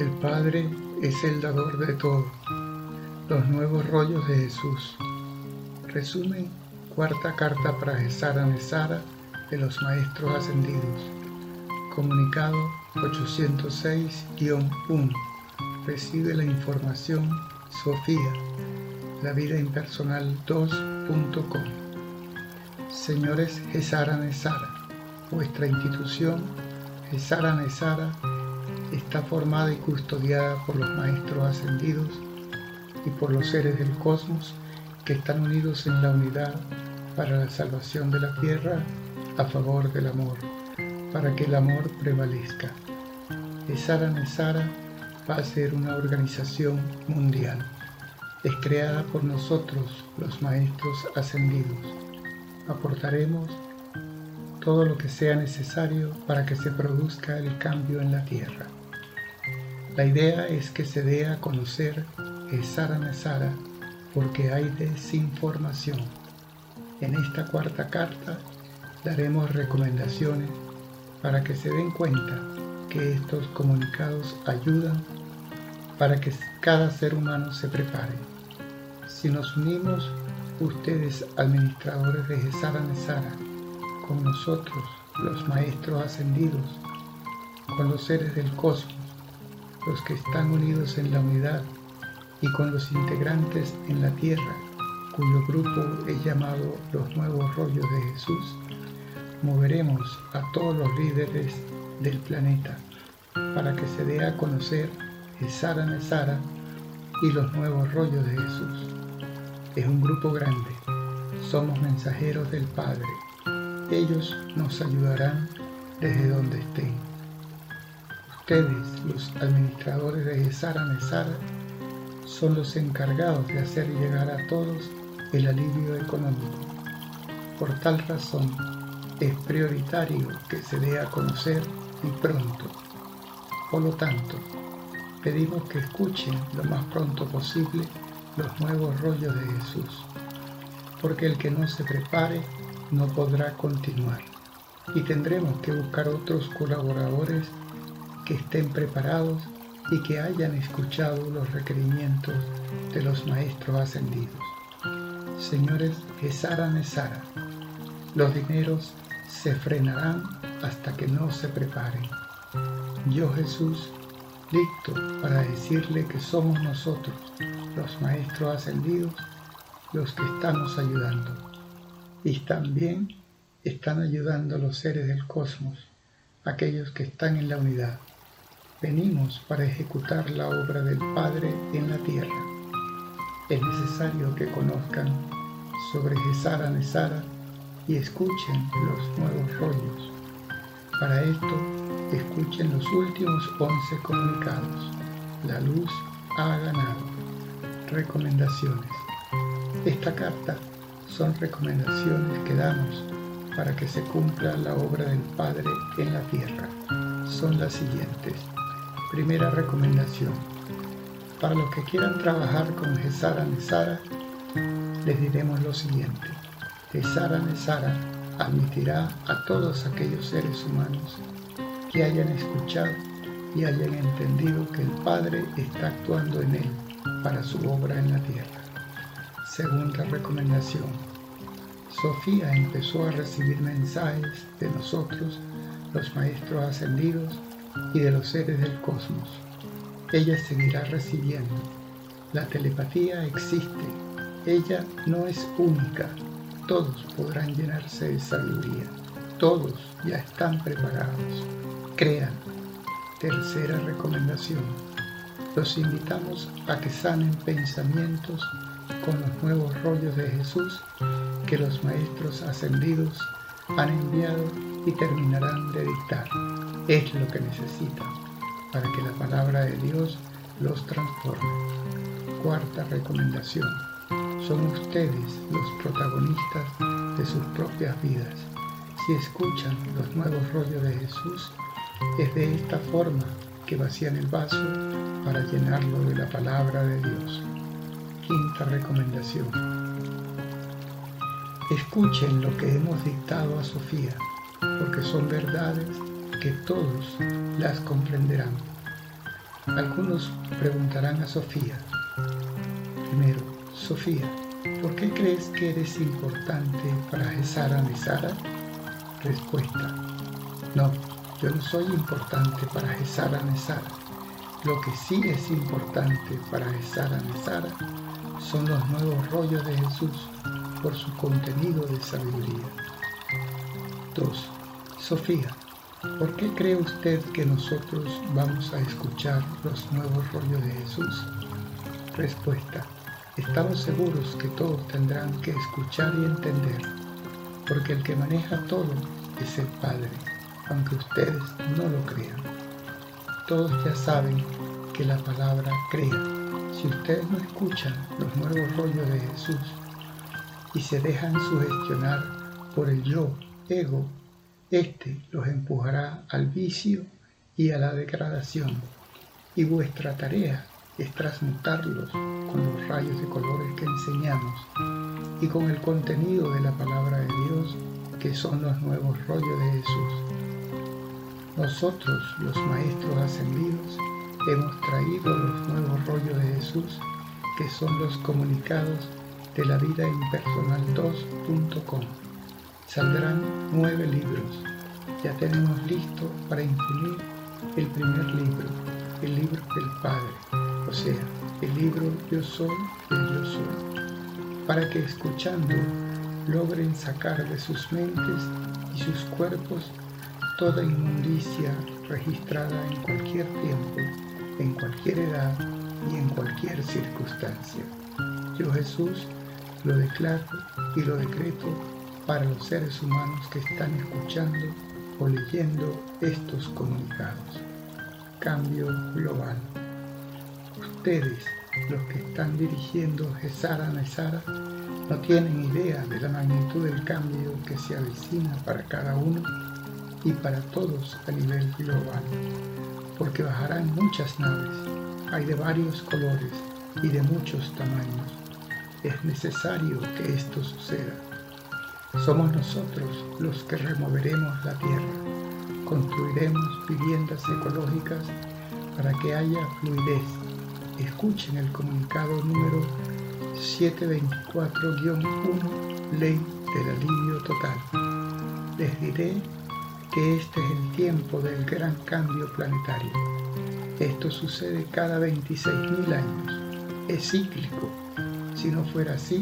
El Padre es el dador de todo. Los nuevos rollos de Jesús. Resumen, cuarta carta para Gesara Nesara de los Maestros Ascendidos. Comunicado 806-1. Recibe la información Sofía, la vida impersonal 2.com. Señores Gesara Nesara, vuestra institución Gesara Nesara está formada y custodiada por los maestros ascendidos y por los seres del cosmos que están unidos en la unidad para la salvación de la tierra a favor del amor, para que el amor prevalezca. Esara Nesara va a ser una organización mundial. Es creada por nosotros, los maestros ascendidos. Aportaremos todo lo que sea necesario para que se produzca el cambio en la tierra. La idea es que se dé a conocer Sara Nesara porque hay desinformación. En esta cuarta carta daremos recomendaciones para que se den cuenta que estos comunicados ayudan para que cada ser humano se prepare. Si nos unimos, ustedes administradores de Gesara Nesara, con nosotros, los maestros ascendidos, con los seres del cosmos, los que están unidos en la unidad y con los integrantes en la tierra, cuyo grupo es llamado los nuevos rollos de Jesús, moveremos a todos los líderes del planeta para que se dé a conocer Esara Nesara y los nuevos rollos de Jesús. Es un grupo grande, somos mensajeros del Padre. Ellos nos ayudarán desde donde estén ustedes, los administradores de Gesara Nesara, son los encargados de hacer llegar a todos el alivio económico. Por tal razón, es prioritario que se dé a conocer y pronto. Por lo tanto, pedimos que escuchen lo más pronto posible los nuevos rollos de Jesús, porque el que no se prepare no podrá continuar y tendremos que buscar otros colaboradores que estén preparados y que hayan escuchado los requerimientos de los maestros ascendidos. Señores Gesara Nesara, los dineros se frenarán hasta que no se preparen. Yo Jesús dicto para decirle que somos nosotros, los maestros ascendidos, los que estamos ayudando. Y también están ayudando los seres del cosmos, aquellos que están en la unidad. Venimos para ejecutar la obra del Padre en la tierra. Es necesario que conozcan sobre Gesara Nesara y escuchen los nuevos rollos. Para esto, escuchen los últimos once comunicados. La luz ha ganado. Recomendaciones. Esta carta son recomendaciones que damos para que se cumpla la obra del Padre en la tierra. Son las siguientes. Primera recomendación. Para los que quieran trabajar con Gesara Nesara, les diremos lo siguiente. Gesara Nesara admitirá a todos aquellos seres humanos que hayan escuchado y hayan entendido que el Padre está actuando en él para su obra en la tierra. Segunda recomendación. Sofía empezó a recibir mensajes de nosotros, los maestros ascendidos, y de los seres del cosmos. Ella seguirá recibiendo. La telepatía existe. Ella no es única. Todos podrán llenarse de sabiduría. Todos ya están preparados. Crean. Tercera recomendación. Los invitamos a que sanen pensamientos con los nuevos rollos de Jesús que los maestros ascendidos han enviado y terminarán de dictar es lo que necesitan para que la palabra de Dios los transforme. Cuarta recomendación. Son ustedes los protagonistas de sus propias vidas. Si escuchan los nuevos rollos de Jesús, es de esta forma que vacían el vaso para llenarlo de la palabra de Dios. Quinta recomendación. Escuchen lo que hemos dictado a Sofía, porque son verdades que todos las comprenderán. Algunos preguntarán a Sofía. Primero, Sofía, ¿por qué crees que eres importante para Gesara Nesara? Respuesta. No, yo no soy importante para Gesara Nesara. Lo que sí es importante para Gesara Nesara son los nuevos rollos de Jesús por su contenido de sabiduría. 2. Sofía, ¿por qué cree usted que nosotros vamos a escuchar los nuevos rollos de Jesús? Respuesta. Estamos seguros que todos tendrán que escuchar y entender, porque el que maneja todo es el Padre, aunque ustedes no lo crean. Todos ya saben que la palabra crea. Si ustedes no escuchan los nuevos rollos de Jesús y se dejan sugestionar por el yo, ego, este los empujará al vicio y a la degradación. Y vuestra tarea es transmutarlos con los rayos de colores que enseñamos y con el contenido de la palabra de Dios que son los nuevos rollos de Jesús. Nosotros, los maestros ascendidos, hemos traído los nuevos rollos de Jesús que son los comunicados de la vida impersonal 2.com. Saldrán nueve libros. Ya tenemos listo para imprimir el primer libro, el libro del Padre, o sea, el libro Yo soy el Yo soy, para que escuchando logren sacar de sus mentes y sus cuerpos toda inmundicia registrada en cualquier tiempo, en cualquier edad y en cualquier circunstancia. Yo Jesús lo declaro y lo decreto para los seres humanos que están escuchando o leyendo estos comunicados. Cambio global. Ustedes, los que están dirigiendo Gesara Nesara, no tienen idea de la magnitud del cambio que se avecina para cada uno y para todos a nivel global, porque bajarán muchas naves, hay de varios colores y de muchos tamaños es necesario que esto suceda. Somos nosotros los que removeremos la tierra, construiremos viviendas ecológicas para que haya fluidez. Escuchen el comunicado número 724-1, Ley del Alivio Total. Les diré que este es el tiempo del gran cambio planetario. Esto sucede cada 26.000 años. Es cíclico si no fuera así,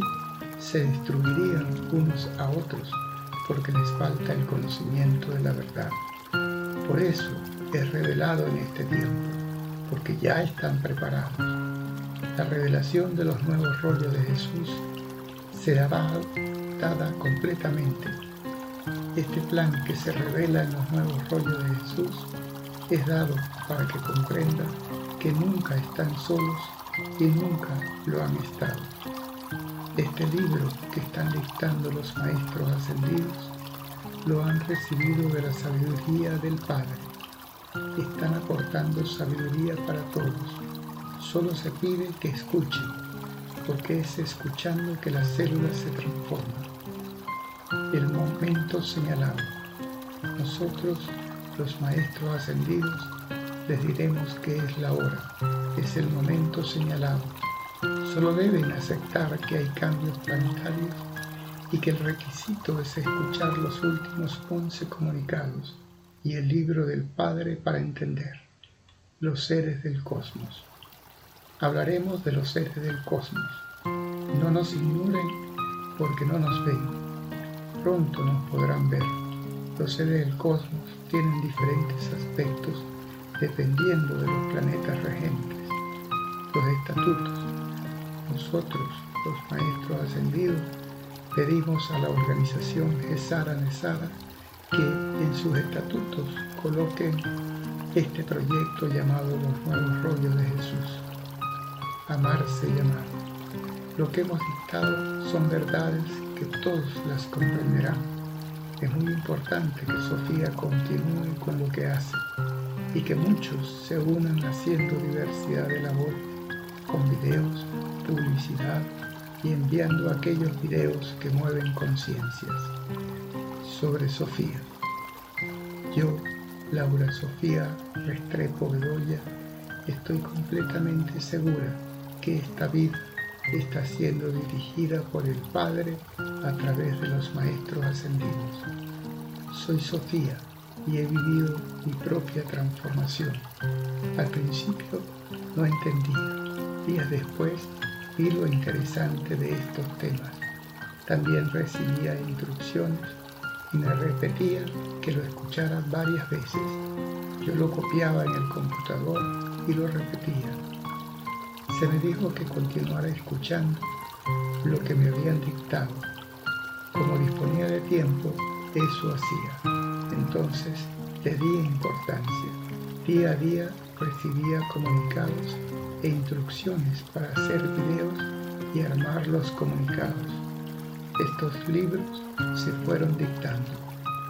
se destruirían unos a otros porque les falta el conocimiento de la verdad. Por eso es revelado en este tiempo, porque ya están preparados. La revelación de los nuevos rollos de Jesús será dada completamente. Este plan que se revela en los nuevos rollos de Jesús es dado para que comprendan que nunca están solos y nunca lo han estado. Este libro que están dictando los maestros ascendidos lo han recibido de la sabiduría del Padre. Están aportando sabiduría para todos. Solo se pide que escuchen, porque es escuchando que las células se transforman. El momento señalado. Nosotros, los maestros ascendidos, les diremos que es la hora, es el momento señalado. Solo deben aceptar que hay cambios planetarios y que el requisito es escuchar los últimos 11 comunicados y el libro del Padre para entender los seres del cosmos. Hablaremos de los seres del cosmos. No nos ignoren porque no nos ven. Pronto nos podrán ver. Los seres del cosmos tienen diferentes aspectos dependiendo de los planetas regentes, los estatutos. Nosotros, los maestros ascendidos, pedimos a la organización Gesara Nesara que en sus estatutos coloquen este proyecto llamado Los Nuevos Rollos de Jesús. Amarse y amar. Lo que hemos dictado son verdades que todos las comprenderán. Es muy importante que Sofía continúe con lo que hace y que muchos se unan haciendo diversidad de labor con videos, publicidad y enviando aquellos videos que mueven conciencias. Sobre Sofía. Yo, Laura Sofía Restrepo Bedoya, Estoy completamente segura que esta vida está siendo dirigida por el Padre a través de los Maestros Ascendidos. Soy Sofía y he vivido mi propia transformación. Al principio no entendía, días después vi lo interesante de estos temas. También recibía instrucciones y me repetía que lo escuchara varias veces. Yo lo copiaba en el computador y lo repetía. Se me dijo que continuara escuchando lo que me habían dictado. Como disponía de tiempo, eso hacía. Entonces le di importancia. Día a día recibía comunicados e instrucciones para hacer videos y armar los comunicados. Estos libros se fueron dictando.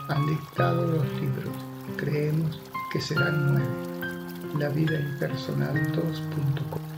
Han dictado los libros. Creemos que serán nueve. La vida impersonal 2.com